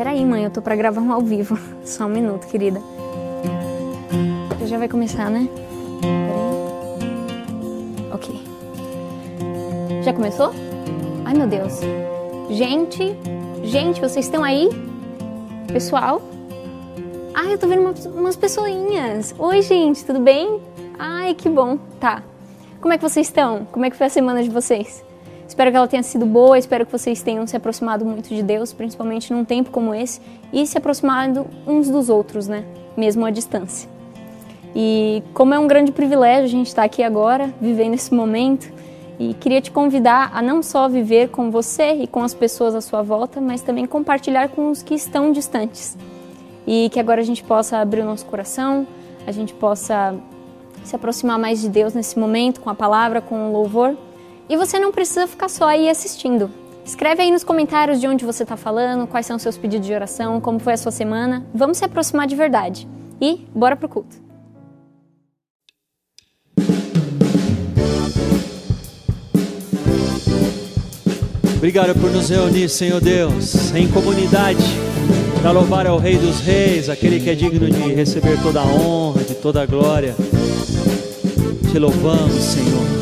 Peraí, mãe, eu tô pra gravar um ao vivo. Só um minuto, querida. Já vai começar, né? Peraí. Ok. Já começou? Ai, meu Deus. Gente, gente, vocês estão aí? Pessoal? Ai, eu tô vendo umas, umas pessoinhas. Oi, gente, tudo bem? Ai, que bom. Tá. Como é que vocês estão? Como é que foi a semana de vocês? Espero que ela tenha sido boa, espero que vocês tenham se aproximado muito de Deus, principalmente num tempo como esse, e se aproximado uns dos outros, né? Mesmo à distância. E como é um grande privilégio a gente estar aqui agora, vivendo esse momento, e queria te convidar a não só viver com você e com as pessoas à sua volta, mas também compartilhar com os que estão distantes. E que agora a gente possa abrir o nosso coração, a gente possa se aproximar mais de Deus nesse momento, com a palavra, com o louvor. E você não precisa ficar só aí assistindo. Escreve aí nos comentários de onde você está falando, quais são os seus pedidos de oração, como foi a sua semana. Vamos se aproximar de verdade. E bora pro culto. Obrigado por nos reunir, Senhor Deus, em comunidade, para louvar ao Rei dos Reis, aquele que é digno de receber toda a honra, de toda a glória. Te louvamos, Senhor.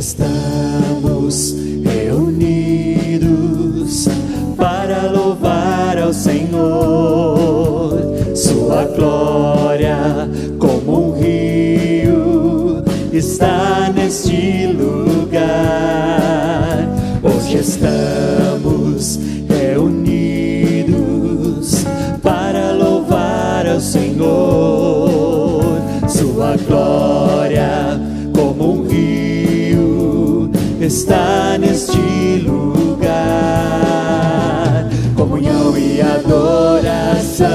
Estamos reunidos para louvar ao Senhor, Sua glória como um rio está neste lugar. Hoje estamos está neste lugar. Comunhão e adoração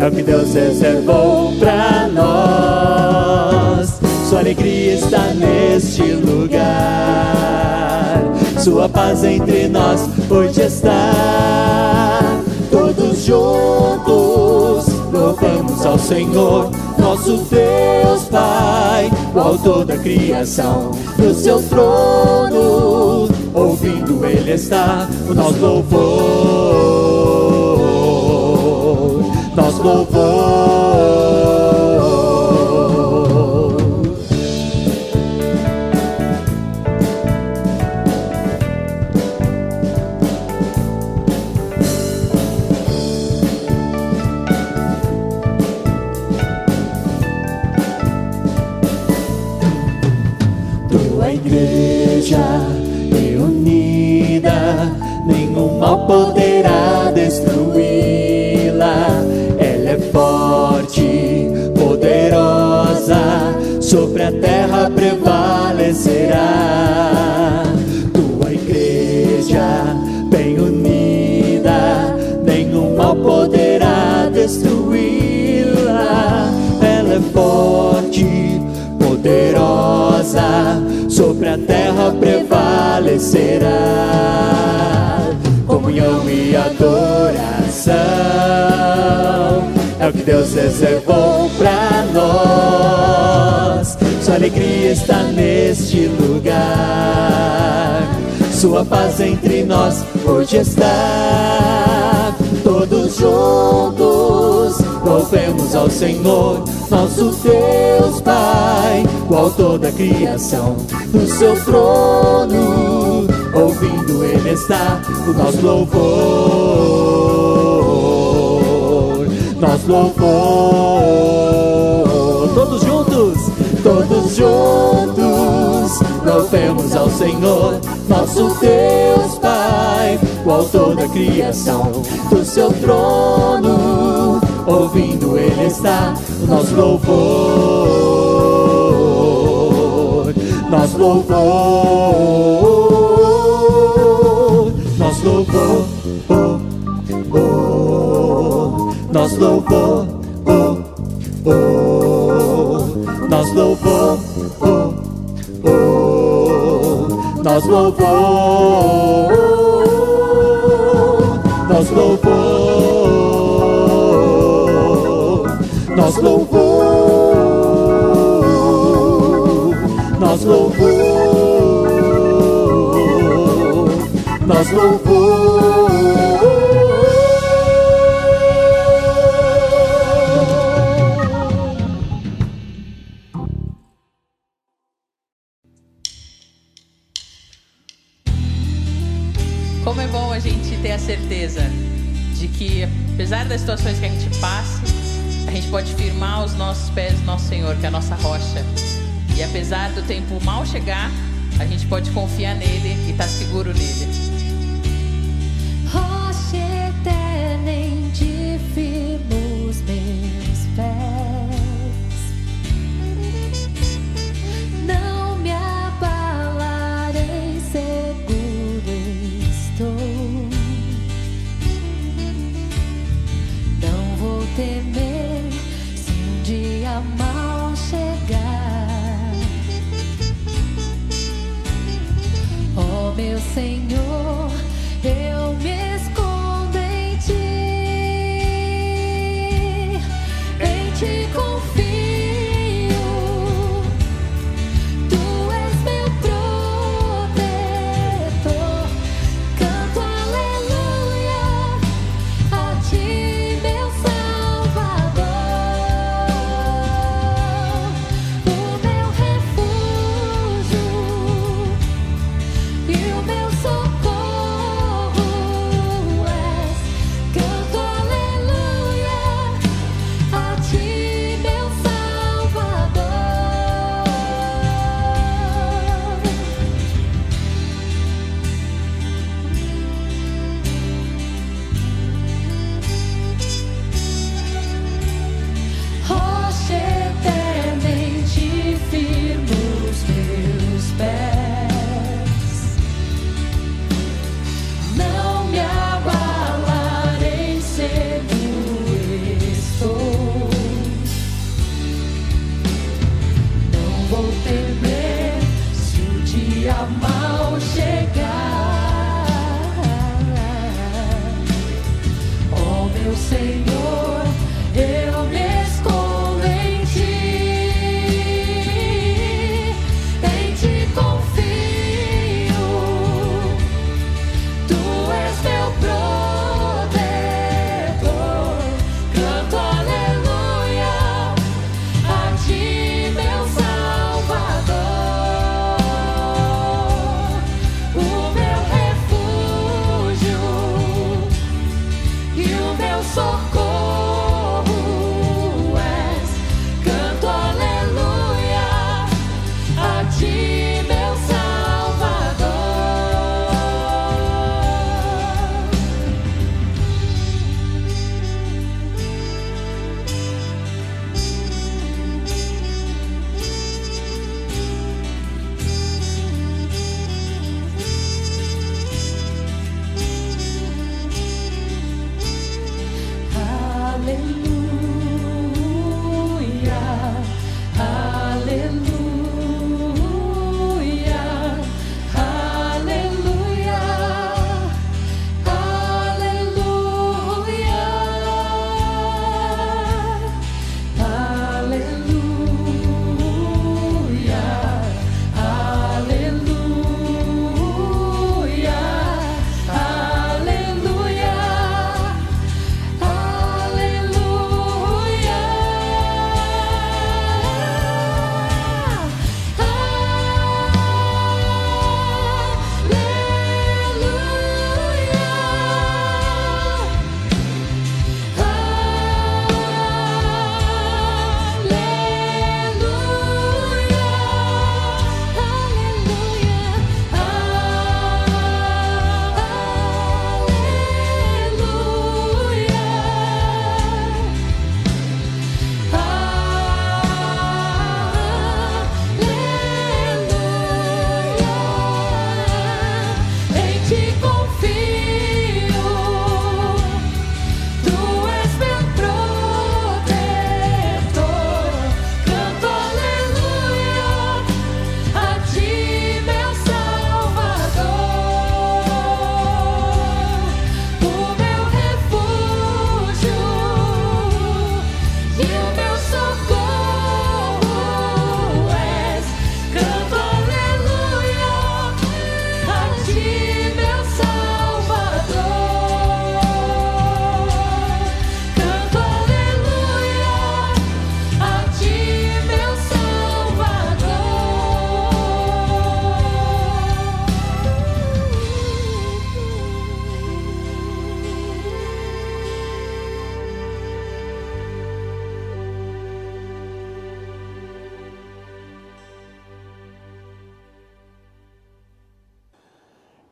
é o que Deus reservou para nós. Sua alegria está neste lugar. Sua paz entre nós hoje está. Todos juntos louvamos ao Senhor, nosso Deus Pai, o autor da criação, no seu trono, ouvindo Ele está o nosso louvor, nosso louvor. Sobre a terra prevalecerá. Tua igreja bem unida, nenhum mal poderá destruí-la. Ela é forte, poderosa, sobre a terra prevalecerá. Comunhão e adoração é o que Deus reservou alegria está neste lugar. Sua paz entre nós hoje está. Todos juntos louvemos ao Senhor, nosso Deus Pai, o autor da criação, no seu trono, ouvindo Ele está o nosso louvor, nosso louvor. Juntos, louvemos ao Senhor, nosso Deus Pai, o autor da criação, do seu trono, ouvindo Ele está nosso louvor, nosso louvor, nosso louvor, oh, oh, louvor, oh, oh, louvor, slow flow, na slow flow, na slow flow, na slow. situações que a gente passa, a gente pode firmar os nossos pés no nosso Senhor, que é a nossa rocha. E apesar do tempo mal chegar, a gente pode confiar nele e estar tá seguro nele.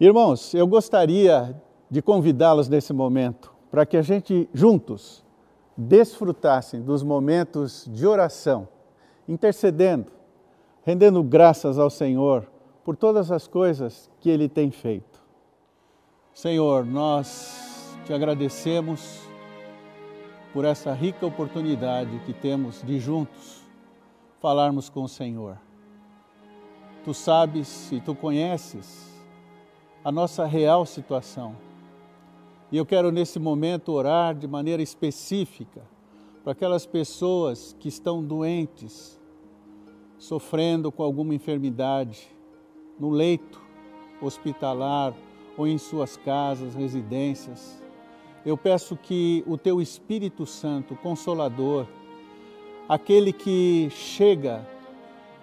Irmãos, eu gostaria de convidá-los nesse momento para que a gente juntos desfrutassem dos momentos de oração, intercedendo, rendendo graças ao Senhor por todas as coisas que Ele tem feito. Senhor, nós te agradecemos por essa rica oportunidade que temos de juntos falarmos com o Senhor. Tu sabes e tu conheces a nossa real situação. E eu quero nesse momento orar de maneira específica para aquelas pessoas que estão doentes, sofrendo com alguma enfermidade, no leito hospitalar ou em suas casas, residências. Eu peço que o teu Espírito Santo, consolador, aquele que chega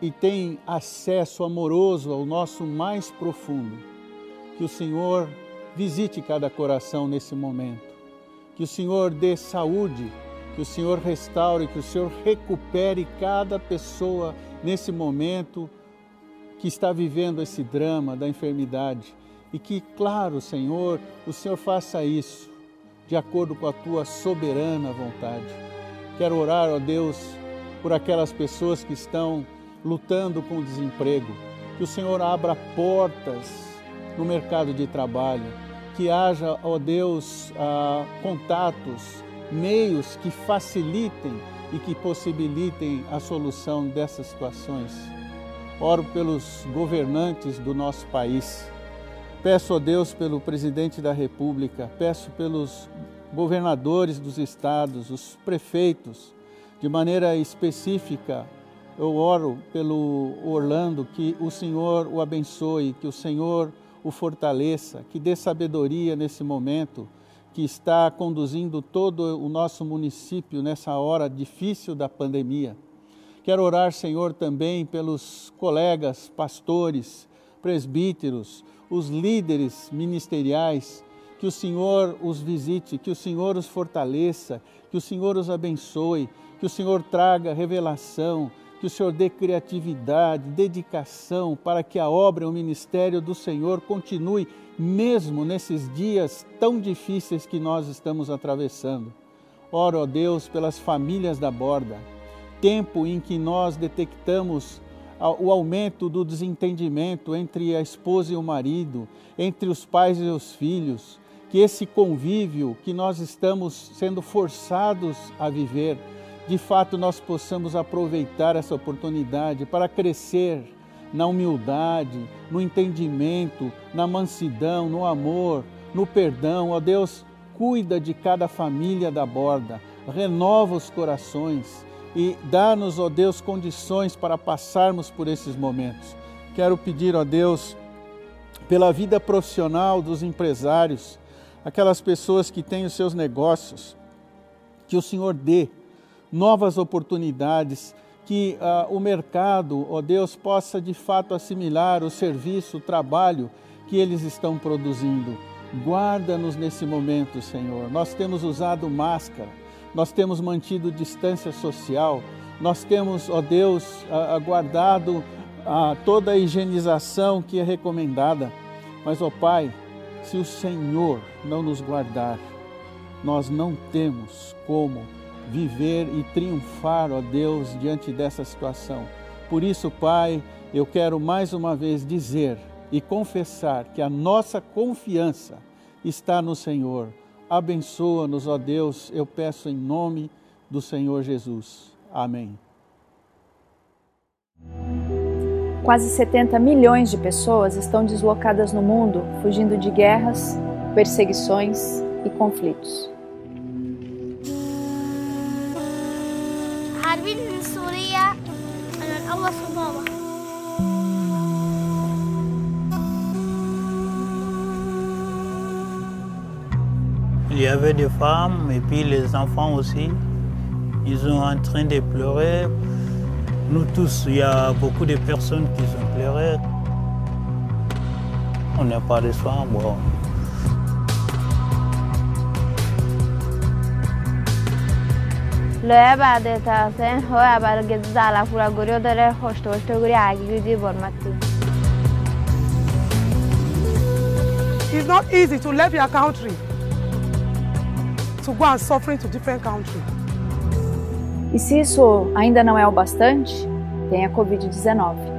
e tem acesso amoroso ao nosso mais profundo, que o Senhor visite cada coração nesse momento, que o Senhor dê saúde, que o Senhor restaure, que o Senhor recupere cada pessoa nesse momento que está vivendo esse drama da enfermidade. E que, claro, Senhor, o Senhor faça isso de acordo com a tua soberana vontade. Quero orar, ó Deus, por aquelas pessoas que estão lutando com o desemprego, que o Senhor abra portas no mercado de trabalho, que haja, ó Deus, ah, contatos, meios que facilitem e que possibilitem a solução dessas situações. Oro pelos governantes do nosso país. Peço a Deus pelo presidente da República, peço pelos governadores dos estados, os prefeitos, de maneira específica, eu oro pelo Orlando, que o Senhor o abençoe, que o Senhor o fortaleça, que dê sabedoria nesse momento que está conduzindo todo o nosso município nessa hora difícil da pandemia. Quero orar, Senhor, também pelos colegas, pastores, presbíteros, os líderes ministeriais, que o Senhor os visite, que o Senhor os fortaleça, que o Senhor os abençoe, que o Senhor traga revelação, que o Senhor dê criatividade, dedicação para que a obra o ministério do Senhor continue mesmo nesses dias tão difíceis que nós estamos atravessando. Oro, ó Deus, pelas famílias da borda, tempo em que nós detectamos o aumento do desentendimento entre a esposa e o marido, entre os pais e os filhos, que esse convívio que nós estamos sendo forçados a viver, de fato nós possamos aproveitar essa oportunidade para crescer na humildade, no entendimento, na mansidão, no amor, no perdão. Ó Deus, cuida de cada família da borda, renova os corações e dá-nos, ó Deus, condições para passarmos por esses momentos. Quero pedir, ó Deus, pela vida profissional dos empresários, aquelas pessoas que têm os seus negócios, que o Senhor dê novas oportunidades, que uh, o mercado, ó Deus, possa de fato assimilar o serviço, o trabalho que eles estão produzindo. Guarda-nos nesse momento, Senhor. Nós temos usado máscara, nós temos mantido distância social, nós temos, ó Deus, aguardado toda a higienização que é recomendada. Mas, ó Pai, se o Senhor não nos guardar, nós não temos como viver e triunfar, ó Deus, diante dessa situação. Por isso, Pai, eu quero mais uma vez dizer e confessar que a nossa confiança está no Senhor. Abençoa-nos, ó Deus, eu peço em nome do Senhor Jesus. Amém. Quase 70 milhões de pessoas estão deslocadas no mundo, fugindo de guerras, perseguições e conflitos. حاربين من سوريا الأول صبابة Il y avait des femmes et puis les enfants aussi. Ils sont en train de pleurer. Nous tous, il y a beaucoup de personnes qui ont pleuré. On n'est pas de soin, bon. Loya badetasen hoya bargezi zala fura guriyo dere hoşto hoşto guriyo agigidi bormatti. It's not easy to leave your country to go and suffering to different country. E se isso ainda não é o bastante, tem a Covid-19.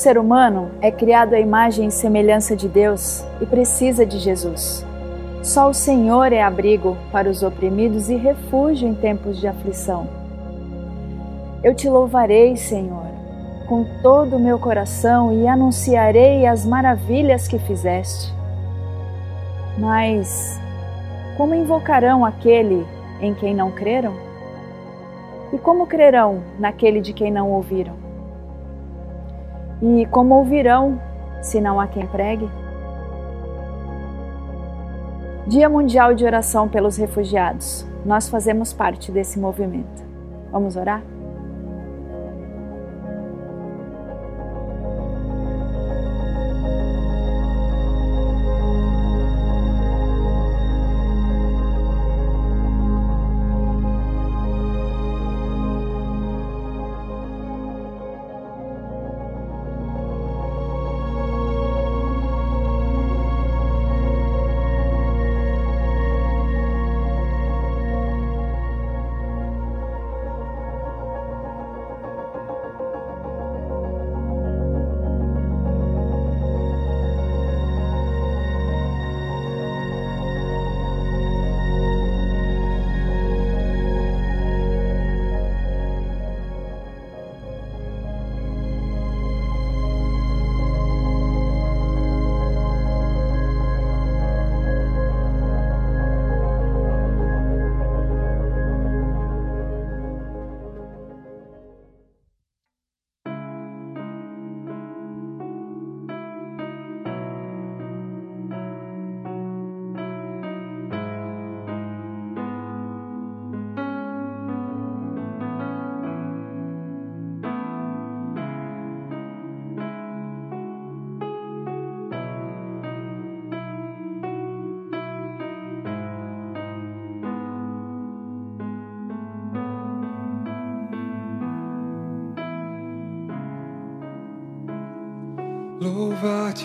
Ser humano é criado à imagem e semelhança de Deus e precisa de Jesus. Só o Senhor é abrigo para os oprimidos e refúgio em tempos de aflição. Eu te louvarei, Senhor, com todo o meu coração e anunciarei as maravilhas que fizeste. Mas como invocarão aquele em quem não creram? E como crerão naquele de quem não ouviram? E como ouvirão se não há quem pregue? Dia Mundial de Oração pelos Refugiados. Nós fazemos parte desse movimento. Vamos orar?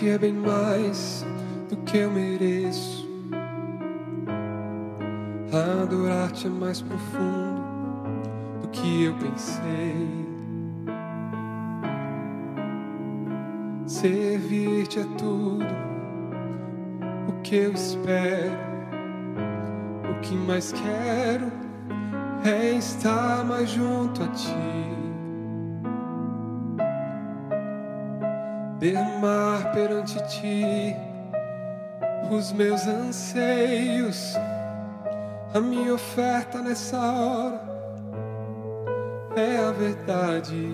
É bem mais do que eu mereço. Adorar-te é mais profundo do que eu pensei. Servir-te é tudo o que eu espero. O que mais quero é estar mais junto a ti. Derramar perante ti os meus anseios, a minha oferta nessa hora é a verdade.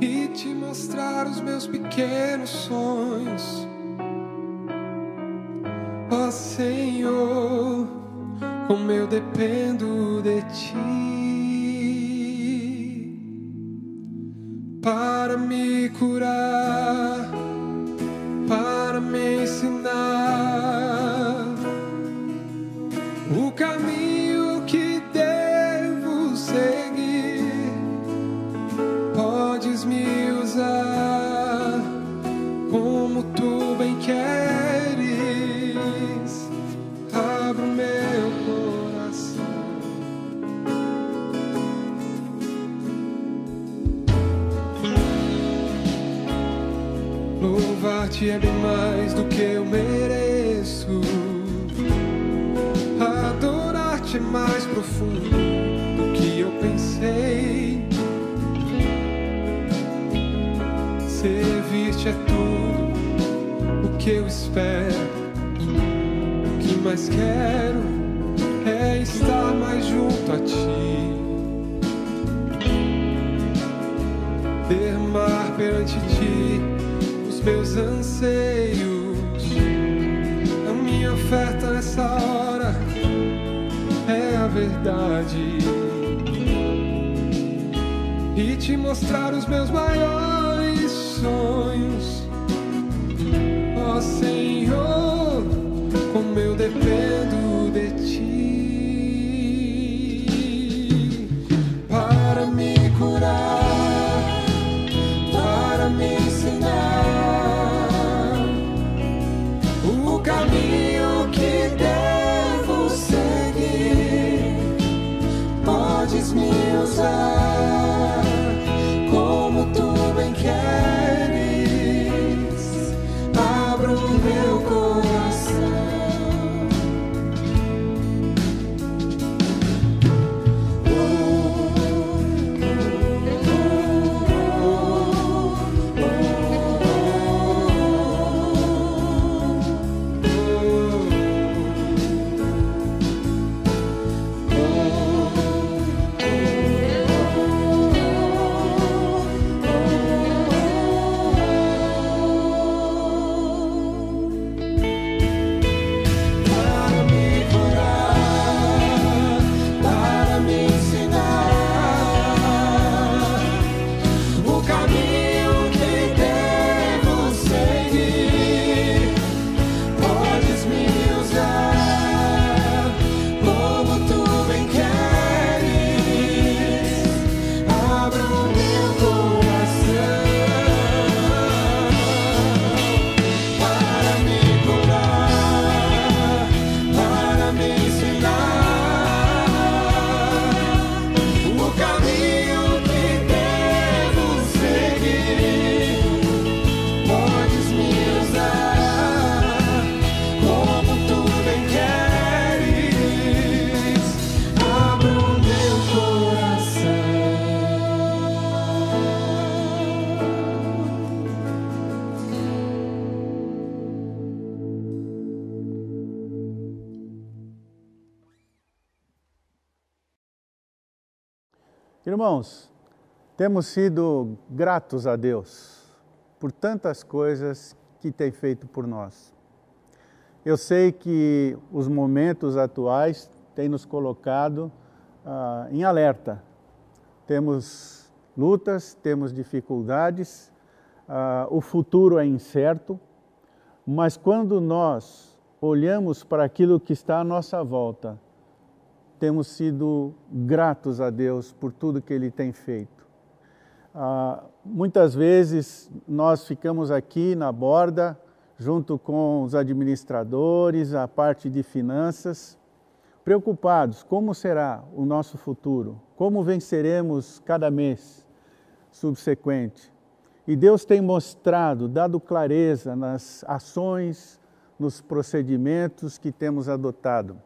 E te mostrar os meus pequenos sonhos, ó Senhor, como eu dependo de ti. Para me curar, Louvar-te é bem mais do que eu mereço. profundo do que eu pensei. Servir-te é tudo o que eu espero. O que mais quero é estar mais junto a ti. Derramar perante ti os meus anseios. A minha oferta nessa hora é a verdade. E te mostrar os meus maiores sonhos. Irmãos, temos sido gratos a Deus por tantas coisas que tem feito por nós. Eu sei que os momentos atuais têm nos colocado ah, em alerta. Temos lutas, temos dificuldades, ah, o futuro é incerto, mas quando nós olhamos para aquilo que está à nossa volta, temos sido gratos a Deus por tudo que Ele tem feito. Ah, muitas vezes nós ficamos aqui na borda, junto com os administradores, a parte de finanças, preocupados: como será o nosso futuro? Como venceremos cada mês subsequente? E Deus tem mostrado, dado clareza nas ações, nos procedimentos que temos adotado.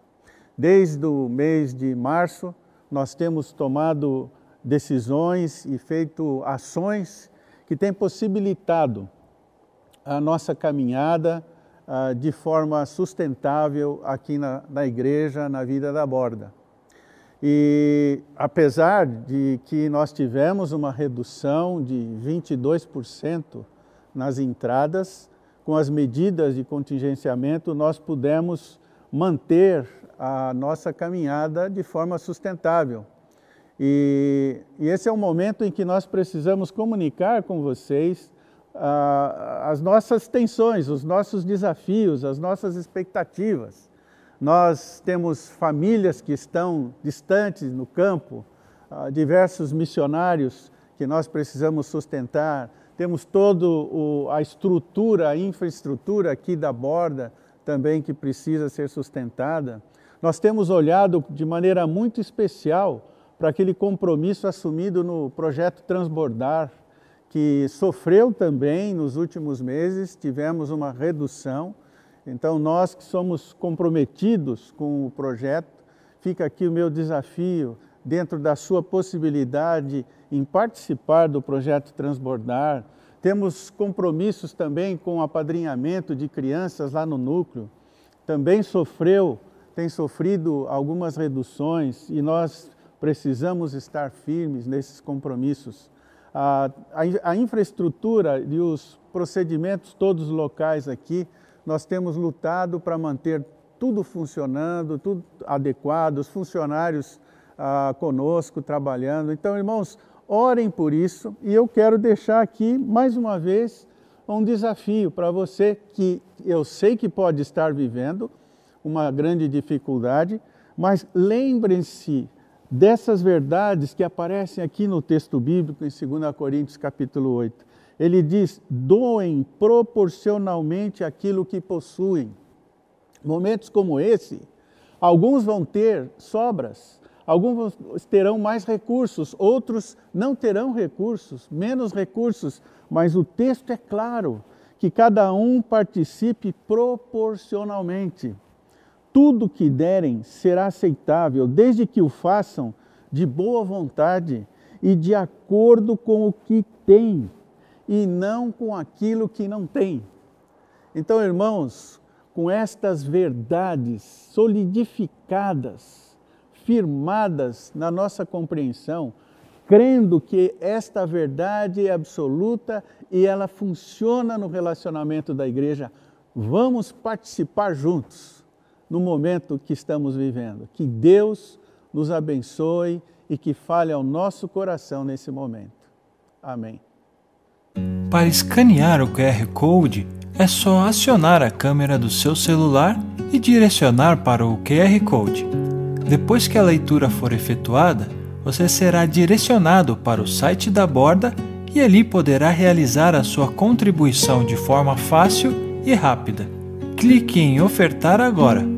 Desde o mês de março, nós temos tomado decisões e feito ações que têm possibilitado a nossa caminhada ah, de forma sustentável aqui na, na igreja, na vida da borda. E apesar de que nós tivemos uma redução de 22% nas entradas, com as medidas de contingenciamento, nós pudemos manter a nossa caminhada de forma sustentável. E, e esse é o momento em que nós precisamos comunicar com vocês as nossas tensões, os nossos desafios, as nossas expectativas. Nós temos famílias que estão distantes no campo, diversos missionários que nós precisamos sustentar, temos toda a estrutura, a infraestrutura aqui da borda também que precisa ser sustentada. Nós temos olhado de maneira muito especial para aquele compromisso assumido no projeto Transbordar, que sofreu também nos últimos meses, tivemos uma redução. Então, nós que somos comprometidos com o projeto, fica aqui o meu desafio, dentro da sua possibilidade em participar do projeto Transbordar. Temos compromissos também com o apadrinhamento de crianças lá no núcleo. Também sofreu, tem sofrido algumas reduções e nós precisamos estar firmes nesses compromissos. A, a, a infraestrutura e os procedimentos todos locais aqui, nós temos lutado para manter tudo funcionando, tudo adequado, os funcionários ah, conosco trabalhando. Então, irmãos, orem por isso e eu quero deixar aqui mais uma vez um desafio para você que eu sei que pode estar vivendo uma grande dificuldade, mas lembrem-se dessas verdades que aparecem aqui no texto bíblico em 2 Coríntios capítulo 8. Ele diz: "Doem proporcionalmente aquilo que possuem". Momentos como esse, alguns vão ter sobras, alguns terão mais recursos, outros não terão recursos, menos recursos, mas o texto é claro que cada um participe proporcionalmente. Tudo que derem será aceitável, desde que o façam de boa vontade e de acordo com o que têm, e não com aquilo que não têm. Então, irmãos, com estas verdades solidificadas, firmadas na nossa compreensão, crendo que esta verdade é absoluta e ela funciona no relacionamento da igreja, vamos participar juntos no momento que estamos vivendo. Que Deus nos abençoe e que fale ao nosso coração nesse momento. Amém. Para escanear o QR Code, é só acionar a câmera do seu celular e direcionar para o QR Code. Depois que a leitura for efetuada, você será direcionado para o site da Borda e ali poderá realizar a sua contribuição de forma fácil e rápida. Clique em Ofertar agora.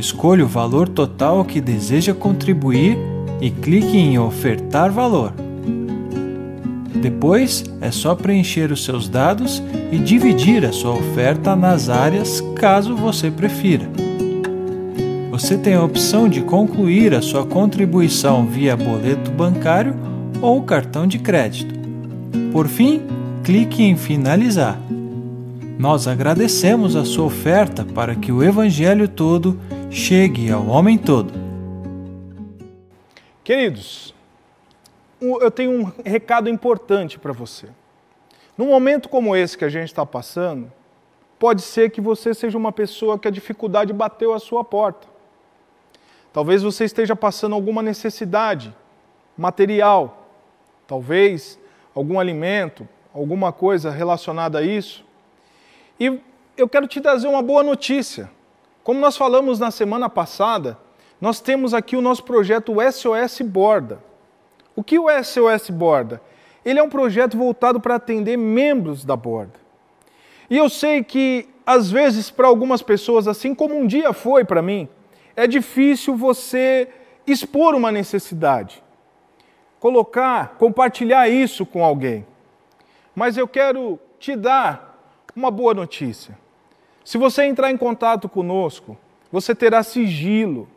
Escolha o valor total que deseja contribuir e clique em Ofertar Valor. Depois é só preencher os seus dados e dividir a sua oferta nas áreas caso você prefira. Você tem a opção de concluir a sua contribuição via boleto bancário ou cartão de crédito. Por fim, clique em Finalizar. Nós agradecemos a sua oferta para que o Evangelho todo chegue ao homem todo. Queridos, eu tenho um recado importante para você. Num momento como esse que a gente está passando, pode ser que você seja uma pessoa que a dificuldade bateu a sua porta. Talvez você esteja passando alguma necessidade material, talvez algum alimento, alguma coisa relacionada a isso. E eu quero te trazer uma boa notícia. Como nós falamos na semana passada, nós temos aqui o nosso projeto SOS Borda. O que o SOS Borda? Ele é um projeto voltado para atender membros da borda. E eu sei que, às vezes, para algumas pessoas, assim como um dia foi para mim, é difícil você expor uma necessidade, colocar, compartilhar isso com alguém. Mas eu quero te dar uma boa notícia. Se você entrar em contato conosco, você terá sigilo,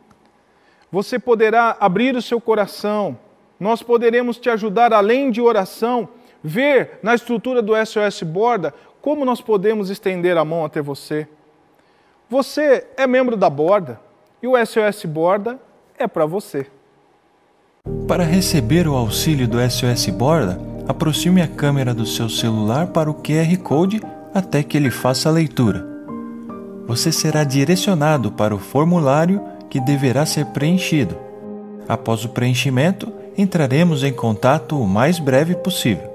você poderá abrir o seu coração, nós poderemos te ajudar além de oração, ver na estrutura do SOS Borda como nós podemos estender a mão até você. Você é membro da Borda e o SOS Borda é para você. Para receber o auxílio do SOS Borda, aproxime a câmera do seu celular para o QR Code até que ele faça a leitura. Você será direcionado para o formulário que deverá ser preenchido. Após o preenchimento, entraremos em contato o mais breve possível.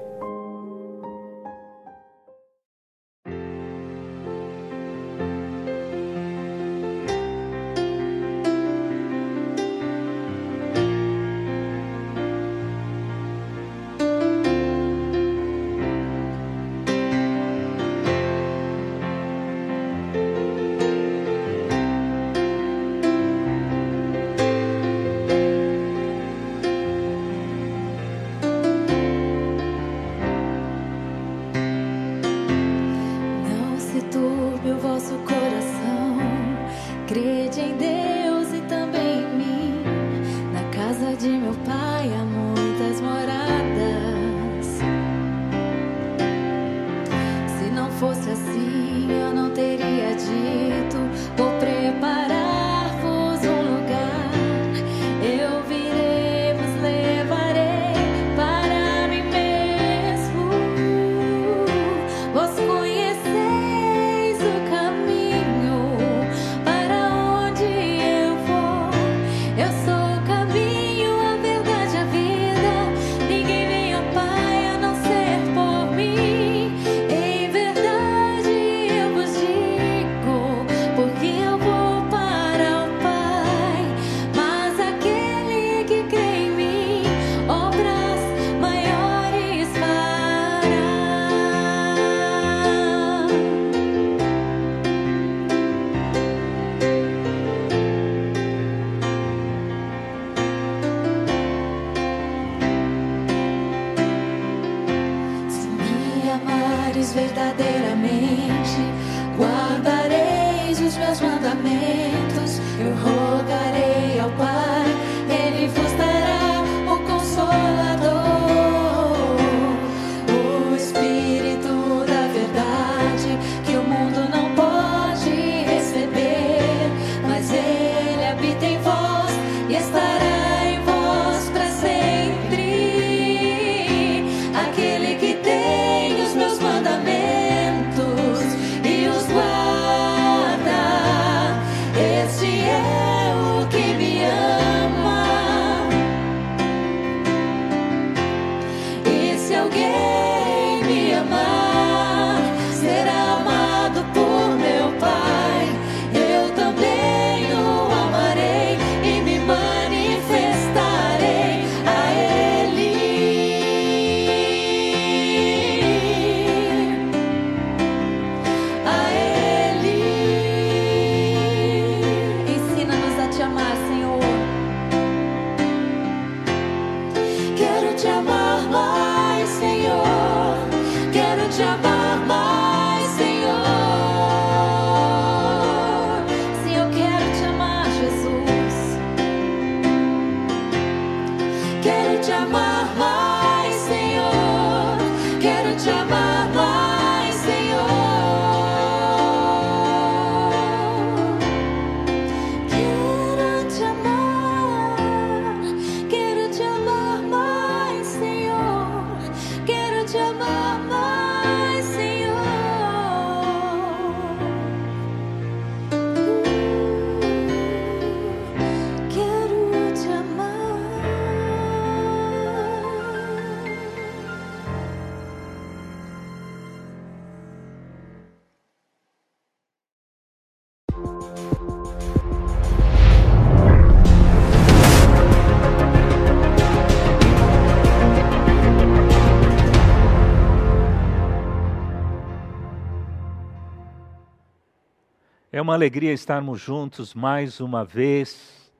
Uma alegria estarmos juntos mais uma vez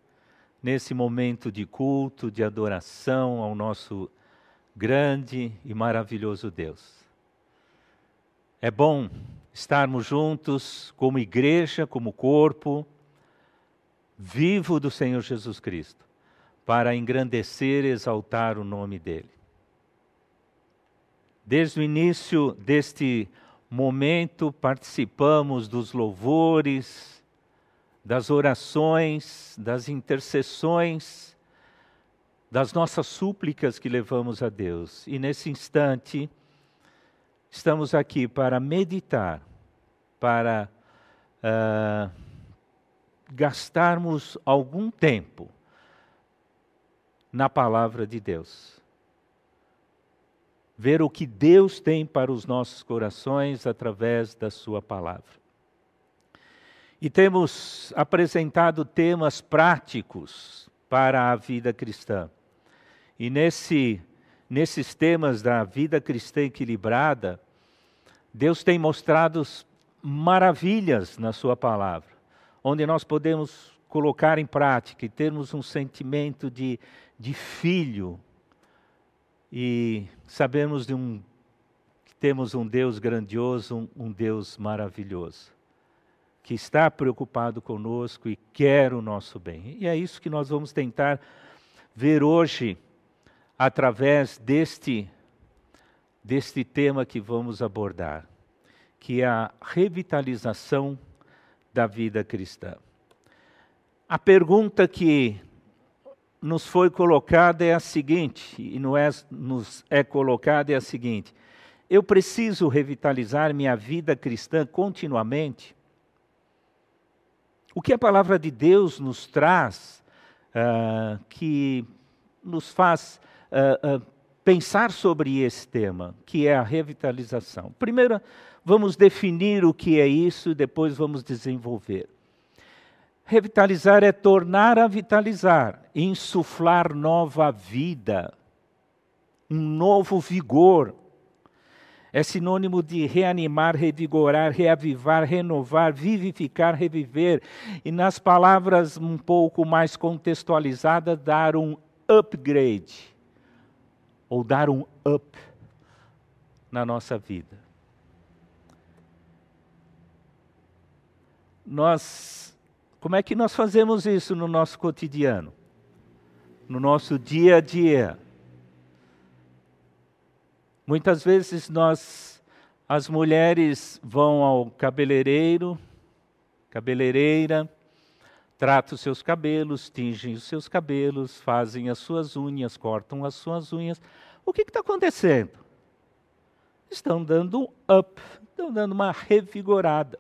nesse momento de culto, de adoração ao nosso grande e maravilhoso Deus. É bom estarmos juntos como igreja, como corpo vivo do Senhor Jesus Cristo, para engrandecer e exaltar o nome dele. Desde o início deste momento, participamos dos louvores, das orações, das intercessões, das nossas súplicas que levamos a Deus. E nesse instante, estamos aqui para meditar, para uh, gastarmos algum tempo na palavra de Deus ver o que Deus tem para os nossos corações através da Sua palavra. E temos apresentado temas práticos para a vida cristã. E nesse, nesses temas da vida cristã equilibrada, Deus tem mostrado maravilhas na Sua palavra, onde nós podemos colocar em prática e termos um sentimento de, de filho e sabemos de um, que temos um Deus grandioso, um, um Deus maravilhoso, que está preocupado conosco e quer o nosso bem. E é isso que nós vamos tentar ver hoje, através deste, deste tema que vamos abordar, que é a revitalização da vida cristã. A pergunta que nos foi colocada é a seguinte, e não é, nos é colocada é a seguinte: eu preciso revitalizar minha vida cristã continuamente? O que a palavra de Deus nos traz, uh, que nos faz uh, uh, pensar sobre esse tema, que é a revitalização? Primeiro, vamos definir o que é isso, e depois vamos desenvolver. Revitalizar é tornar a vitalizar, insuflar nova vida, um novo vigor. É sinônimo de reanimar, revigorar, reavivar, renovar, vivificar, reviver. E nas palavras um pouco mais contextualizadas, dar um upgrade, ou dar um up na nossa vida. Nós como é que nós fazemos isso no nosso cotidiano? No nosso dia a dia? Muitas vezes nós, as mulheres, vão ao cabeleireiro, cabeleireira, tratam os seus cabelos, tingem os seus cabelos, fazem as suas unhas, cortam as suas unhas. O que está acontecendo? Estão dando um up, estão dando uma revigorada.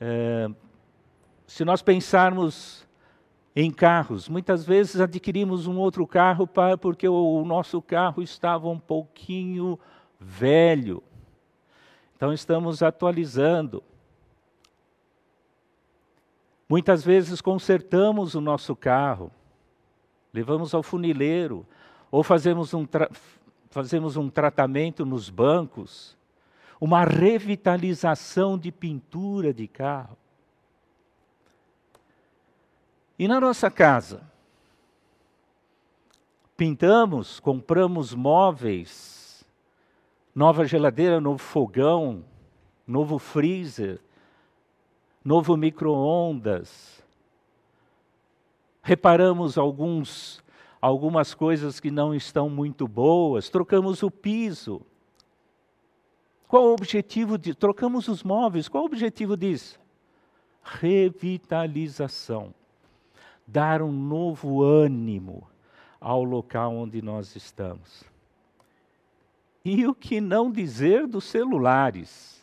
É, se nós pensarmos em carros, muitas vezes adquirimos um outro carro para, porque o, o nosso carro estava um pouquinho velho. Então estamos atualizando. Muitas vezes consertamos o nosso carro, levamos ao funileiro, ou fazemos um, fazemos um tratamento nos bancos uma revitalização de pintura de carro. E na nossa casa, pintamos, compramos móveis, nova geladeira, novo fogão, novo freezer, novo micro-ondas. Reparamos alguns, algumas coisas que não estão muito boas, trocamos o piso. Qual o objetivo de. Trocamos os móveis, qual o objetivo disso? Revitalização. Dar um novo ânimo ao local onde nós estamos. E o que não dizer dos celulares?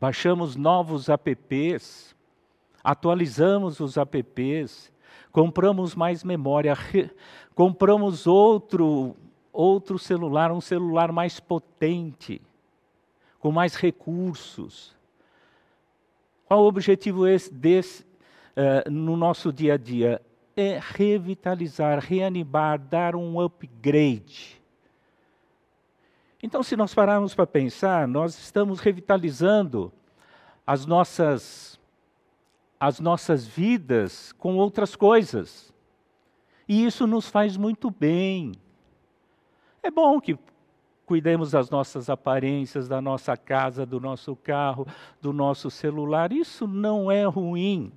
Baixamos novos apps, atualizamos os apps, compramos mais memória, compramos outro outro celular, um celular mais potente, com mais recursos. Qual o objetivo esse, desse uh, no nosso dia a dia? É revitalizar, reanimar, dar um upgrade. Então, se nós pararmos para pensar, nós estamos revitalizando as nossas, as nossas vidas com outras coisas. E isso nos faz muito bem. É bom que cuidemos das nossas aparências, da nossa casa, do nosso carro, do nosso celular. Isso não é ruim,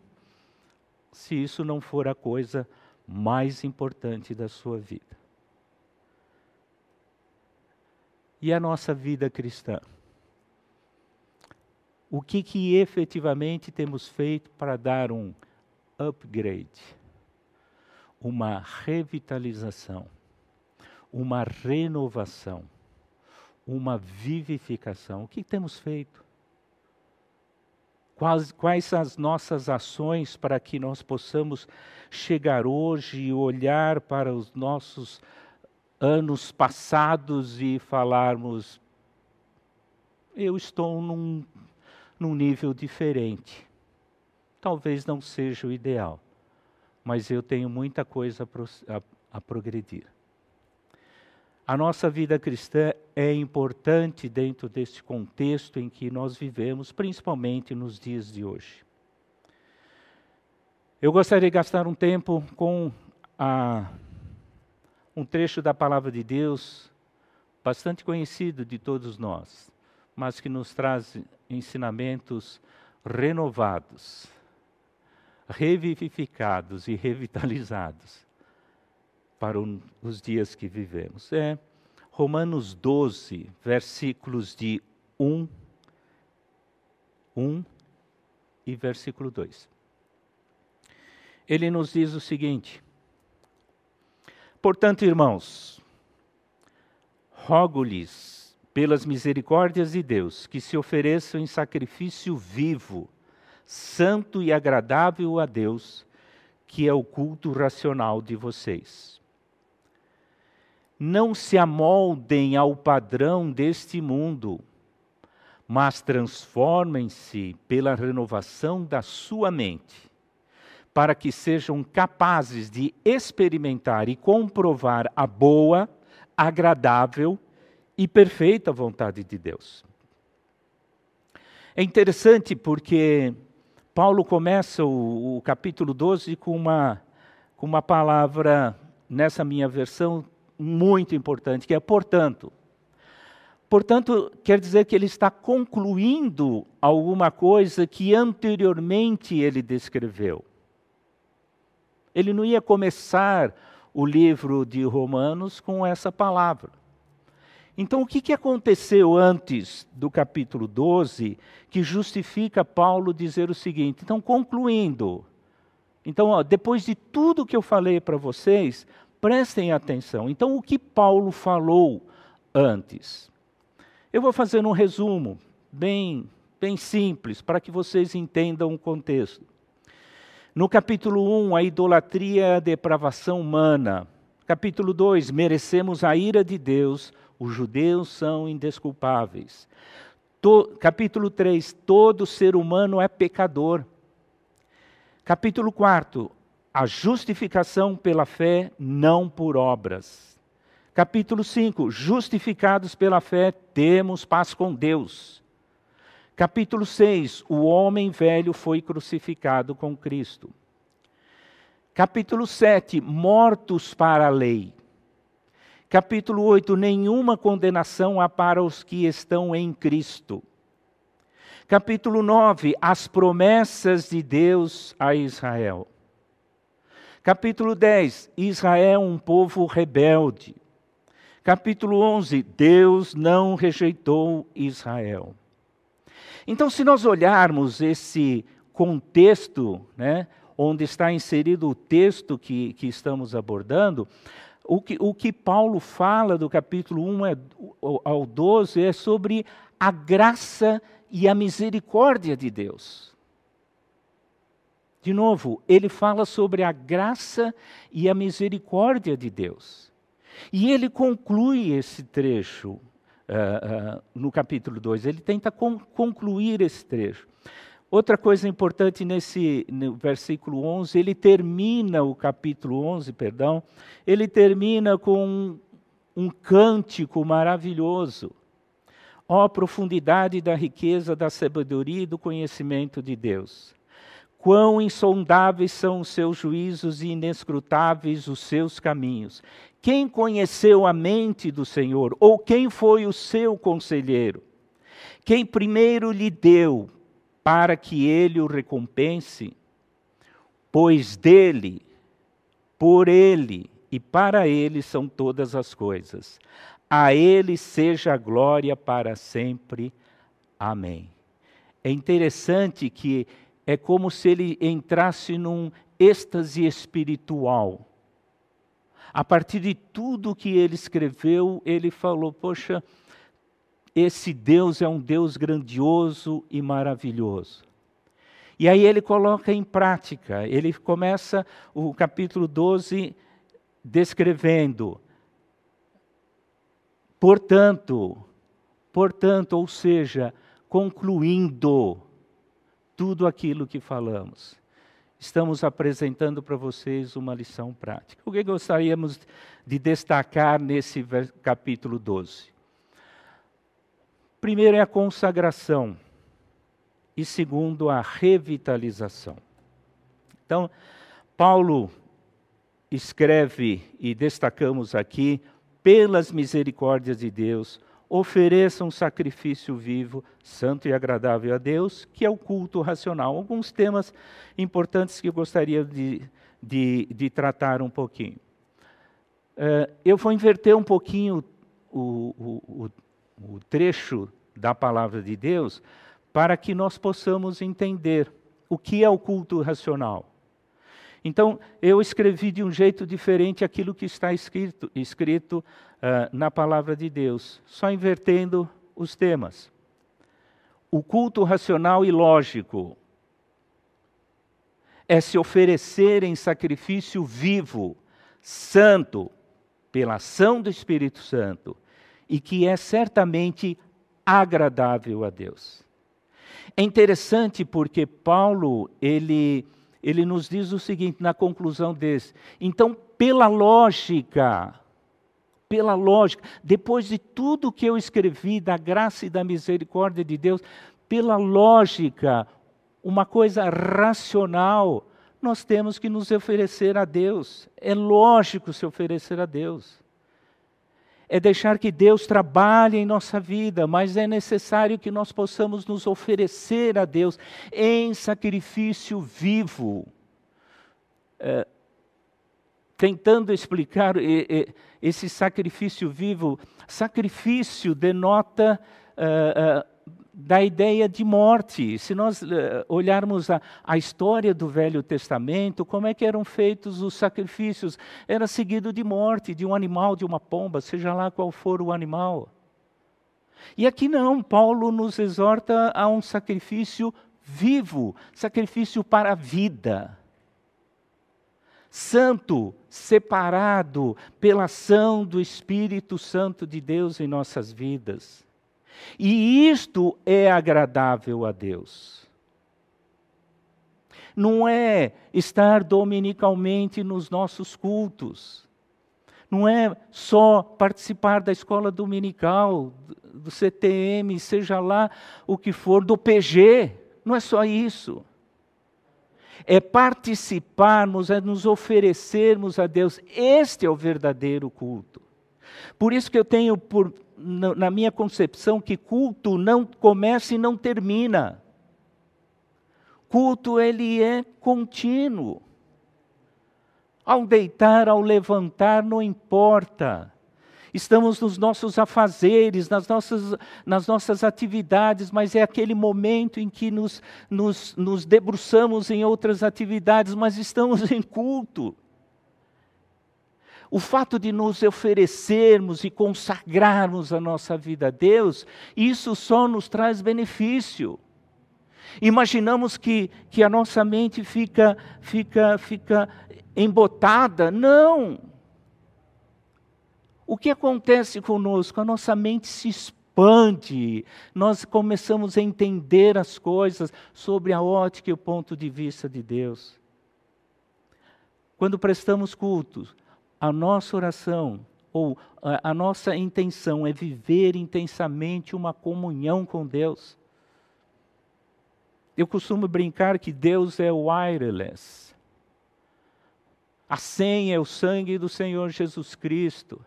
se isso não for a coisa mais importante da sua vida. E a nossa vida cristã? O que, que efetivamente temos feito para dar um upgrade, uma revitalização, uma renovação, uma vivificação? O que temos feito? Quais, quais as nossas ações para que nós possamos chegar hoje e olhar para os nossos anos passados e falarmos: eu estou num, num nível diferente. Talvez não seja o ideal, mas eu tenho muita coisa a, a, a progredir. A nossa vida cristã é importante dentro deste contexto em que nós vivemos, principalmente nos dias de hoje. Eu gostaria de gastar um tempo com a um trecho da palavra de Deus bastante conhecido de todos nós, mas que nos traz ensinamentos renovados, revivificados e revitalizados para os dias que vivemos. É Romanos 12, versículos de 1, 1 e versículo 2. Ele nos diz o seguinte: Portanto, irmãos, rogo-lhes, pelas misericórdias de Deus, que se ofereçam em sacrifício vivo, santo e agradável a Deus, que é o culto racional de vocês. Não se amoldem ao padrão deste mundo, mas transformem-se pela renovação da sua mente para que sejam capazes de experimentar e comprovar a boa, agradável e perfeita vontade de Deus. É interessante porque Paulo começa o, o capítulo 12 com uma, com uma palavra, nessa minha versão, muito importante, que é portanto. Portanto, quer dizer que ele está concluindo alguma coisa que anteriormente ele descreveu ele não ia começar o livro de Romanos com essa palavra. Então, o que, que aconteceu antes do capítulo 12 que justifica Paulo dizer o seguinte? Então, concluindo. Então, ó, depois de tudo que eu falei para vocês, prestem atenção. Então, o que Paulo falou antes? Eu vou fazer um resumo bem, bem simples para que vocês entendam o contexto. No capítulo 1, a idolatria e a depravação humana. Capítulo 2, merecemos a ira de Deus, os judeus são indesculpáveis. To, capítulo 3, todo ser humano é pecador. Capítulo 4, a justificação pela fé, não por obras. Capítulo 5, justificados pela fé, temos paz com Deus. Capítulo 6: O homem velho foi crucificado com Cristo. Capítulo 7: Mortos para a lei. Capítulo 8: Nenhuma condenação há para os que estão em Cristo. Capítulo 9: As promessas de Deus a Israel. Capítulo 10: Israel, um povo rebelde. Capítulo 11: Deus não rejeitou Israel. Então, se nós olharmos esse contexto, né, onde está inserido o texto que, que estamos abordando, o que, o que Paulo fala do capítulo 1 é, ao 12 é sobre a graça e a misericórdia de Deus. De novo, ele fala sobre a graça e a misericórdia de Deus. E ele conclui esse trecho uh, uh, no capítulo 2. Ele tenta con concluir esse trecho. Outra coisa importante nesse versículo 11, ele termina o capítulo 11, perdão, ele termina com um cântico maravilhoso. Ó oh, profundidade da riqueza, da sabedoria e do conhecimento de Deus. Quão insondáveis são os seus juízos e inescrutáveis os seus caminhos. Quem conheceu a mente do Senhor? Ou quem foi o seu conselheiro? Quem primeiro lhe deu para que ele o recompense? Pois dele, por ele e para ele são todas as coisas. A ele seja a glória para sempre. Amém. É interessante que é como se ele entrasse num êxtase espiritual. A partir de tudo que ele escreveu, ele falou: Poxa, esse Deus é um Deus grandioso e maravilhoso. E aí ele coloca em prática, ele começa o capítulo 12 descrevendo. Portanto, portanto, ou seja, concluindo, tudo aquilo que falamos. Estamos apresentando para vocês uma lição prática. O que gostaríamos de destacar nesse capítulo 12? Primeiro é a consagração e segundo a revitalização. Então, Paulo escreve e destacamos aqui pelas misericórdias de Deus, ofereça um sacrifício vivo, santo e agradável a Deus, que é o culto racional. Alguns temas importantes que eu gostaria de, de, de tratar um pouquinho. Uh, eu vou inverter um pouquinho o, o, o, o trecho da palavra de Deus para que nós possamos entender o que é o culto racional. Então, eu escrevi de um jeito diferente aquilo que está escrito, escrito uh, na palavra de Deus, só invertendo os temas. O culto racional e lógico é se oferecer em sacrifício vivo, santo, pela ação do Espírito Santo, e que é certamente agradável a Deus. É interessante porque Paulo, ele, ele nos diz o seguinte na conclusão desse. Então, pela lógica, pela lógica, depois de tudo que eu escrevi da graça e da misericórdia de Deus, pela lógica, uma coisa racional, nós temos que nos oferecer a Deus. É lógico se oferecer a Deus. É deixar que Deus trabalhe em nossa vida, mas é necessário que nós possamos nos oferecer a Deus em sacrifício vivo. É, tentando explicar esse sacrifício vivo. Sacrifício denota uh, uh, da ideia de morte. Se nós uh, olharmos a, a, história do Velho Testamento, como é que eram feitos os sacrifícios? Era seguido de morte, de um animal, de uma pomba, seja lá qual for o animal. E aqui não, Paulo nos exorta a um sacrifício vivo, sacrifício para a vida santo, separado pela ação do Espírito Santo de Deus em nossas vidas. E isto é agradável a Deus. Não é estar dominicalmente nos nossos cultos. Não é só participar da escola dominical, do CTM, seja lá o que for, do PG. Não é só isso é participarmos, é nos oferecermos a Deus. Este é o verdadeiro culto. Por isso que eu tenho por, na minha concepção que culto não começa e não termina. Culto ele é contínuo. Ao deitar, ao levantar, não importa estamos nos nossos afazeres, nas nossas, nas nossas atividades, mas é aquele momento em que nos, nos, nos debruçamos em outras atividades, mas estamos em culto. O fato de nos oferecermos e consagrarmos a nossa vida a Deus, isso só nos traz benefício. Imaginamos que, que a nossa mente fica, fica, fica embotada. Não! O que acontece conosco? A nossa mente se expande, nós começamos a entender as coisas sobre a ótica e o ponto de vista de Deus. Quando prestamos culto, a nossa oração ou a, a nossa intenção é viver intensamente uma comunhão com Deus. Eu costumo brincar que Deus é wireless. A senha é o sangue do Senhor Jesus Cristo.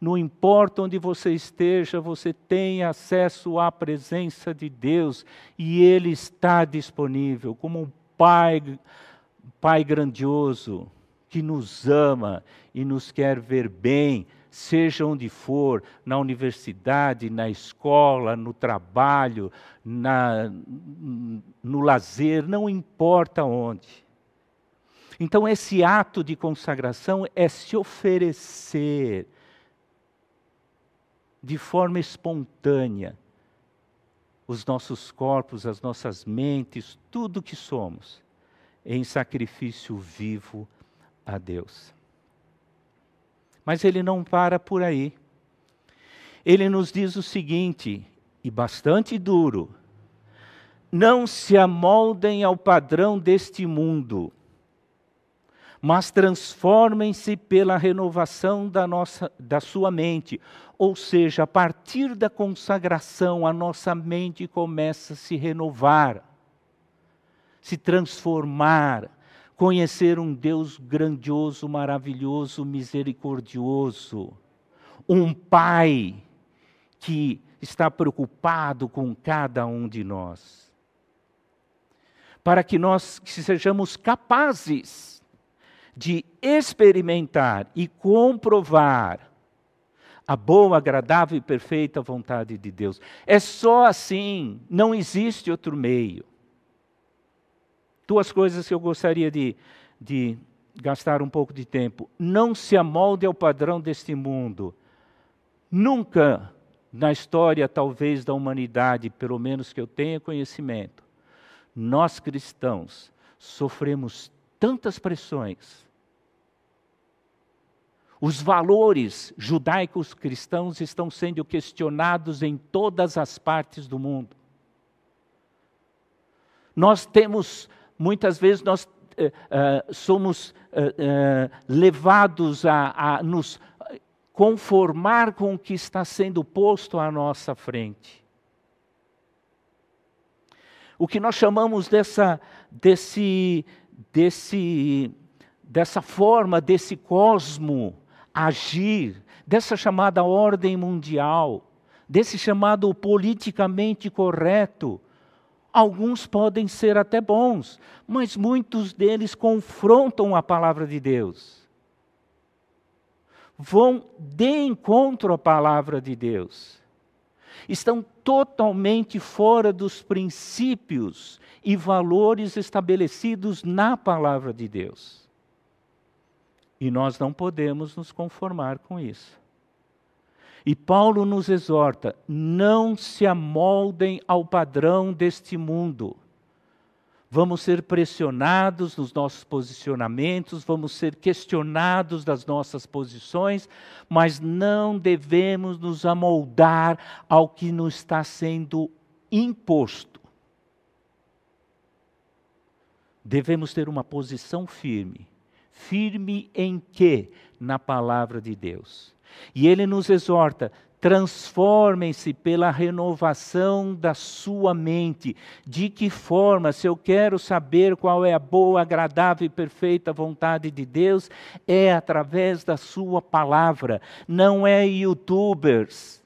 Não importa onde você esteja, você tem acesso à presença de Deus e Ele está disponível como um Pai, Pai grandioso que nos ama e nos quer ver bem, seja onde for, na universidade, na escola, no trabalho, na, no lazer, não importa onde. Então, esse ato de consagração é se oferecer de forma espontânea os nossos corpos, as nossas mentes, tudo que somos, em sacrifício vivo a Deus. Mas ele não para por aí. Ele nos diz o seguinte, e bastante duro: não se amoldem ao padrão deste mundo, mas transformem-se pela renovação da, nossa, da sua mente. Ou seja, a partir da consagração, a nossa mente começa a se renovar, se transformar, conhecer um Deus grandioso, maravilhoso, misericordioso, um Pai que está preocupado com cada um de nós. Para que nós sejamos capazes de experimentar e comprovar a boa, agradável e perfeita vontade de Deus. É só assim, não existe outro meio. Duas coisas que eu gostaria de, de gastar um pouco de tempo. Não se amolde ao padrão deste mundo. Nunca na história, talvez, da humanidade, pelo menos que eu tenha conhecimento, nós cristãos sofremos tantas pressões. Os valores judaicos cristãos estão sendo questionados em todas as partes do mundo. Nós temos muitas vezes nós uh, somos uh, levados a, a nos conformar com o que está sendo posto à nossa frente. O que nós chamamos dessa, desse, desse, dessa forma, desse cosmo agir, dessa chamada ordem mundial, desse chamado politicamente correto, Alguns podem ser até bons, mas muitos deles confrontam a palavra de Deus. Vão de encontro à palavra de Deus. Estão totalmente fora dos princípios e valores estabelecidos na palavra de Deus. E nós não podemos nos conformar com isso. E Paulo nos exorta: não se amoldem ao padrão deste mundo. Vamos ser pressionados nos nossos posicionamentos, vamos ser questionados das nossas posições, mas não devemos nos amoldar ao que nos está sendo imposto. Devemos ter uma posição firme. Firme em quê? Na palavra de Deus. E ele nos exorta: transformem-se pela renovação da sua mente. De que forma, se eu quero saber qual é a boa, agradável e perfeita vontade de Deus, é através da sua palavra, não é youtubers.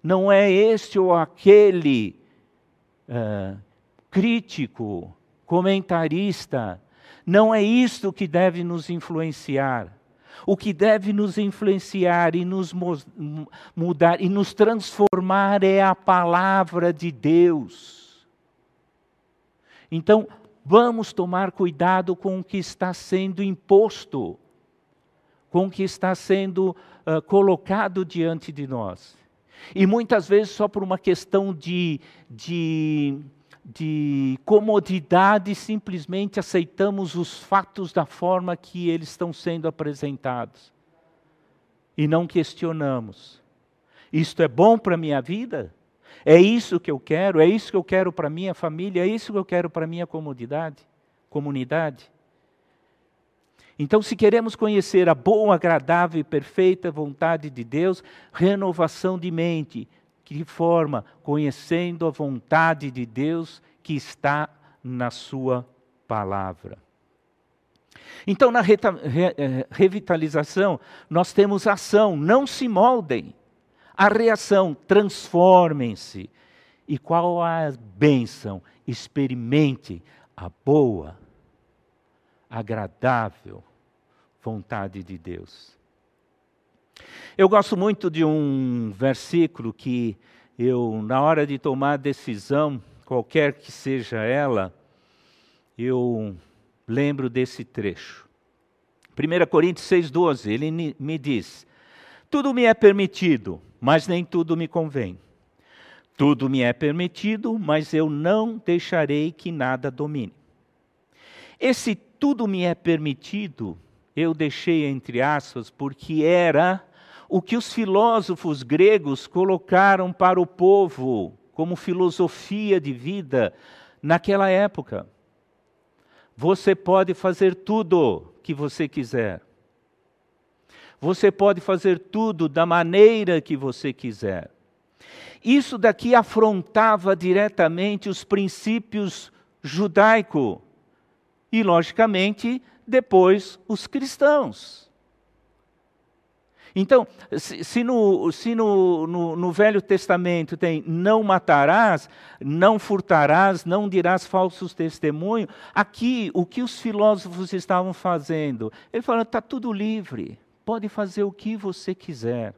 Não é este ou aquele uh, crítico, comentarista. Não é isto que deve nos influenciar o que deve nos influenciar e nos mudar e nos transformar é a palavra de Deus. Então, vamos tomar cuidado com o que está sendo imposto, com o que está sendo uh, colocado diante de nós. E muitas vezes só por uma questão de, de de comodidade, simplesmente aceitamos os fatos da forma que eles estão sendo apresentados. E não questionamos. Isto é bom para a minha vida? É isso que eu quero? É isso que eu quero para a minha família? É isso que eu quero para a minha comunidade? comunidade? Então, se queremos conhecer a boa, agradável e perfeita vontade de Deus, renovação de mente. Que forma? Conhecendo a vontade de Deus que está na Sua palavra. Então, na re, eh, revitalização, nós temos ação, não se moldem. A reação, transformem-se. E qual a bênção? Experimente a boa, agradável vontade de Deus. Eu gosto muito de um versículo que eu, na hora de tomar decisão, qualquer que seja ela, eu lembro desse trecho. 1 Coríntios 6,12, ele me diz: Tudo me é permitido, mas nem tudo me convém. Tudo me é permitido, mas eu não deixarei que nada domine. Esse tudo me é permitido, eu deixei entre aspas, porque era o que os filósofos gregos colocaram para o povo como filosofia de vida naquela época. Você pode fazer tudo que você quiser. Você pode fazer tudo da maneira que você quiser. Isso daqui afrontava diretamente os princípios judaico e, logicamente, depois os cristãos. Então, se, se, no, se no, no, no, Velho Testamento tem não matarás, não furtarás, não dirás falsos testemunhos, aqui o que os filósofos estavam fazendo? Ele falou: está tudo livre, pode fazer o que você quiser.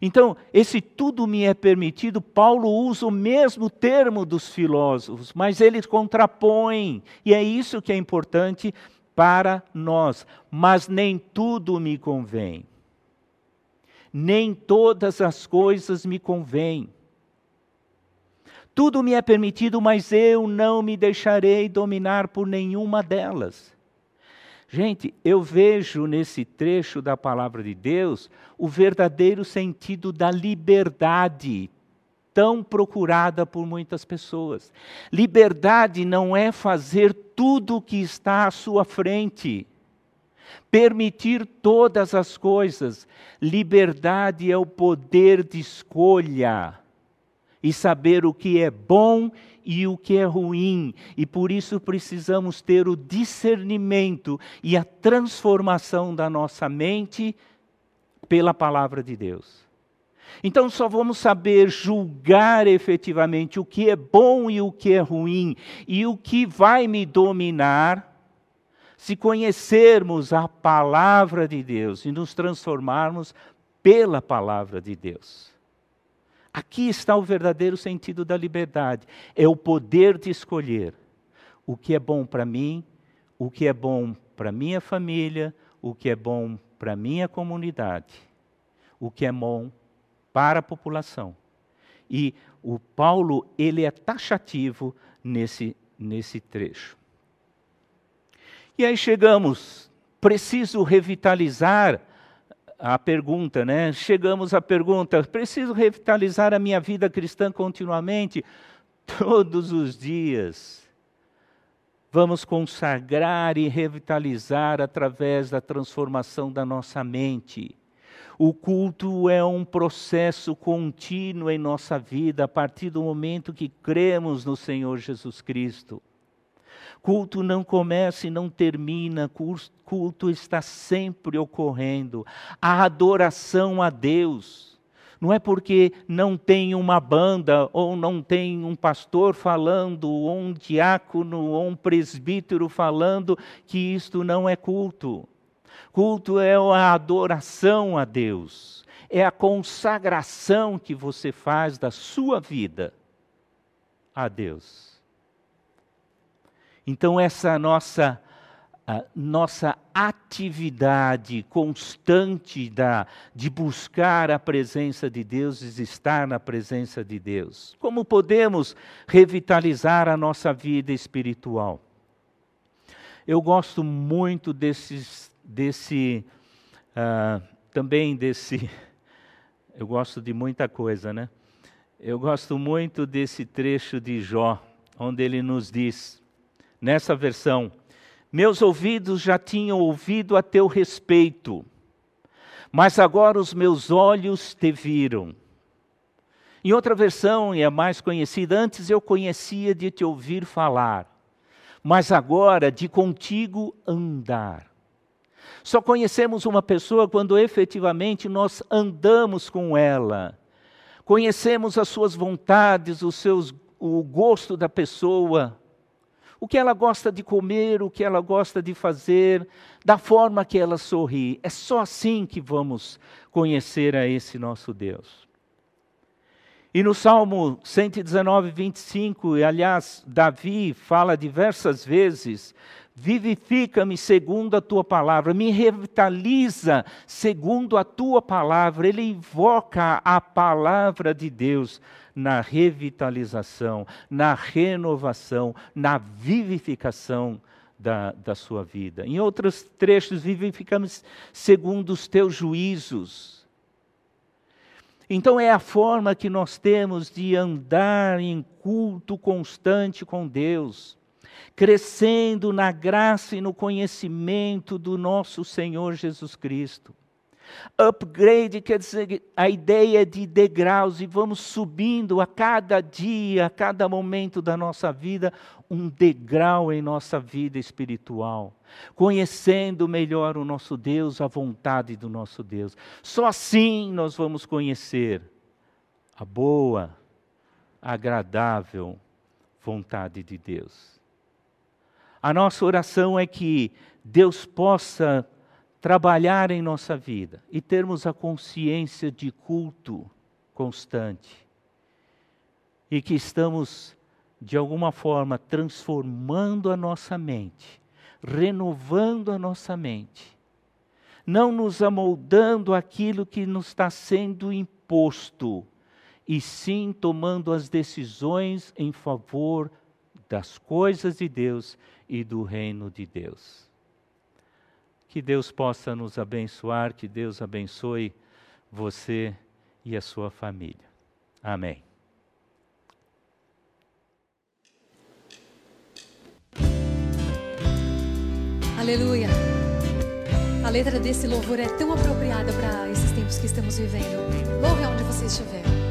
Então, esse tudo me é permitido, Paulo usa o mesmo termo dos filósofos, mas ele contrapõe, e é isso que é importante para nós. Mas nem tudo me convém. Nem todas as coisas me convêm. Tudo me é permitido, mas eu não me deixarei dominar por nenhuma delas. Gente, eu vejo nesse trecho da palavra de Deus o verdadeiro sentido da liberdade, tão procurada por muitas pessoas. Liberdade não é fazer tudo o que está à sua frente, permitir todas as coisas. Liberdade é o poder de escolha e saber o que é bom e o que é ruim, e por isso precisamos ter o discernimento e a transformação da nossa mente pela palavra de Deus. Então só vamos saber julgar efetivamente o que é bom e o que é ruim, e o que vai me dominar, se conhecermos a palavra de Deus e nos transformarmos pela palavra de Deus. Aqui está o verdadeiro sentido da liberdade: é o poder de escolher o que é bom para mim, o que é bom para minha família, o que é bom para minha comunidade, o que é bom para a população. E o Paulo, ele é taxativo nesse, nesse trecho. E aí chegamos, preciso revitalizar a pergunta, né? Chegamos à pergunta: preciso revitalizar a minha vida cristã continuamente? Todos os dias. Vamos consagrar e revitalizar através da transformação da nossa mente. O culto é um processo contínuo em nossa vida a partir do momento que cremos no Senhor Jesus Cristo. Culto não começa e não termina, culto está sempre ocorrendo. A adoração a Deus. Não é porque não tem uma banda, ou não tem um pastor falando, ou um diácono, ou um presbítero falando, que isto não é culto. Culto é a adoração a Deus, é a consagração que você faz da sua vida a Deus. Então, essa nossa, nossa atividade constante da, de buscar a presença de Deus e estar na presença de Deus. Como podemos revitalizar a nossa vida espiritual? Eu gosto muito desses, desse, uh, também desse, eu gosto de muita coisa, né? Eu gosto muito desse trecho de Jó, onde ele nos diz: nessa versão, Meus ouvidos já tinham ouvido a teu respeito, mas agora os meus olhos te viram. Em outra versão, e a mais conhecida, antes eu conhecia de te ouvir falar, mas agora de contigo andar. Só conhecemos uma pessoa quando efetivamente nós andamos com ela. Conhecemos as suas vontades, os seus, o gosto da pessoa, o que ela gosta de comer, o que ela gosta de fazer, da forma que ela sorri. É só assim que vamos conhecer a esse nosso Deus. E no Salmo 119, 25, e aliás, Davi fala diversas vezes: vivifica-me segundo a tua palavra, me revitaliza segundo a tua palavra. Ele invoca a palavra de Deus na revitalização, na renovação, na vivificação da, da sua vida. Em outros trechos, vivificamos segundo os teus juízos. Então, é a forma que nós temos de andar em culto constante com Deus, crescendo na graça e no conhecimento do nosso Senhor Jesus Cristo. Upgrade quer dizer a ideia de degraus e vamos subindo a cada dia, a cada momento da nossa vida, um degrau em nossa vida espiritual, conhecendo melhor o nosso Deus, a vontade do nosso Deus. Só assim nós vamos conhecer a boa, agradável vontade de Deus. A nossa oração é que Deus possa trabalhar em nossa vida e termos a consciência de culto constante e que estamos, de alguma forma, transformando a nossa mente, renovando a nossa mente, não nos amoldando aquilo que nos está sendo imposto, e sim tomando as decisões em favor das coisas de Deus e do reino de Deus. Que Deus possa nos abençoar, que Deus abençoe você e a sua família. Amém. Aleluia. A letra desse louvor é tão apropriada para esses tempos que estamos vivendo. Louve onde você estiver.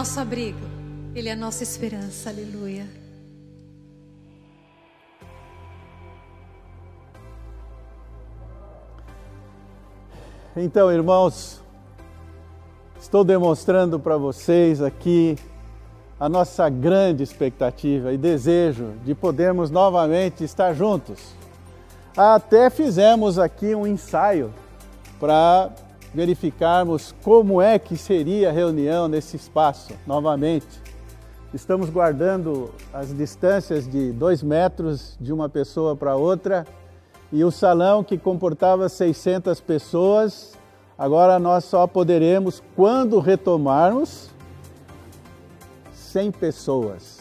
Nosso abrigo, Ele é a nossa esperança, aleluia. Então, irmãos, estou demonstrando para vocês aqui a nossa grande expectativa e desejo de podermos novamente estar juntos. Até fizemos aqui um ensaio para verificarmos como é que seria a reunião nesse espaço novamente. Estamos guardando as distâncias de dois metros de uma pessoa para outra e o salão que comportava 600 pessoas, agora nós só poderemos, quando retomarmos, 100 pessoas.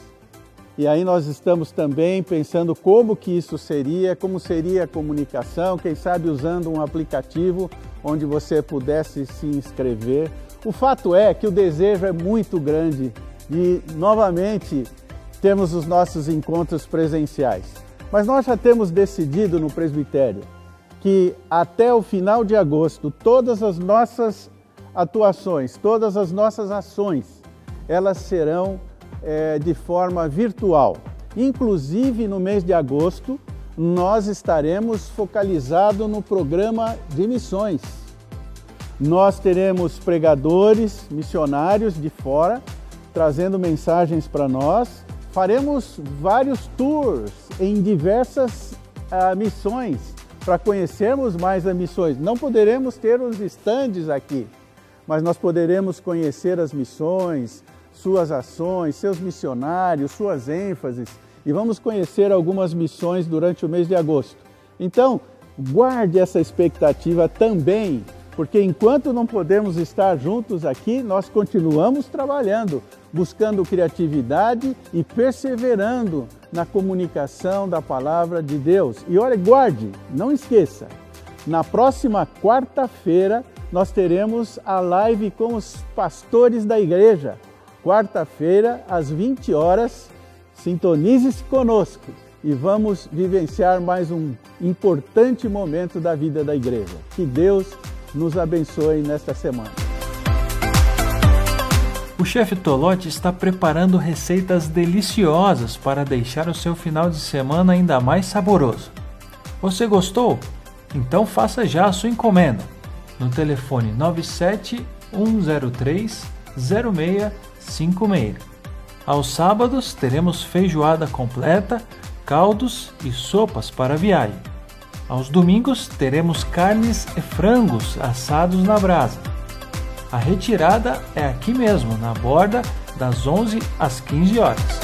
E aí nós estamos também pensando como que isso seria, como seria a comunicação, quem sabe usando um aplicativo onde você pudesse se inscrever. O fato é que o desejo é muito grande de novamente termos os nossos encontros presenciais. Mas nós já temos decidido no presbitério que até o final de agosto todas as nossas atuações, todas as nossas ações, elas serão é, de forma virtual. Inclusive no mês de agosto, nós estaremos focalizados no programa de missões. Nós teremos pregadores, missionários de fora, trazendo mensagens para nós. Faremos vários tours em diversas uh, missões para conhecermos mais as missões. Não poderemos ter os estandes aqui, mas nós poderemos conhecer as missões, suas ações, seus missionários, suas ênfases e vamos conhecer algumas missões durante o mês de agosto. Então, guarde essa expectativa também, porque enquanto não podemos estar juntos aqui, nós continuamos trabalhando, buscando criatividade e perseverando na comunicação da palavra de Deus. E olha, guarde, não esqueça, na próxima quarta-feira nós teremos a live com os pastores da igreja. Quarta-feira, às 20 horas, Sintonize-se conosco e vamos vivenciar mais um importante momento da vida da igreja. Que Deus nos abençoe nesta semana. O chefe Tolote está preparando receitas deliciosas para deixar o seu final de semana ainda mais saboroso. Você gostou? Então faça já a sua encomenda no telefone 97 103 0656. Aos sábados teremos feijoada completa, caldos e sopas para viagem. Aos domingos teremos carnes e frangos assados na brasa. A retirada é aqui mesmo, na borda, das 11 às 15 horas.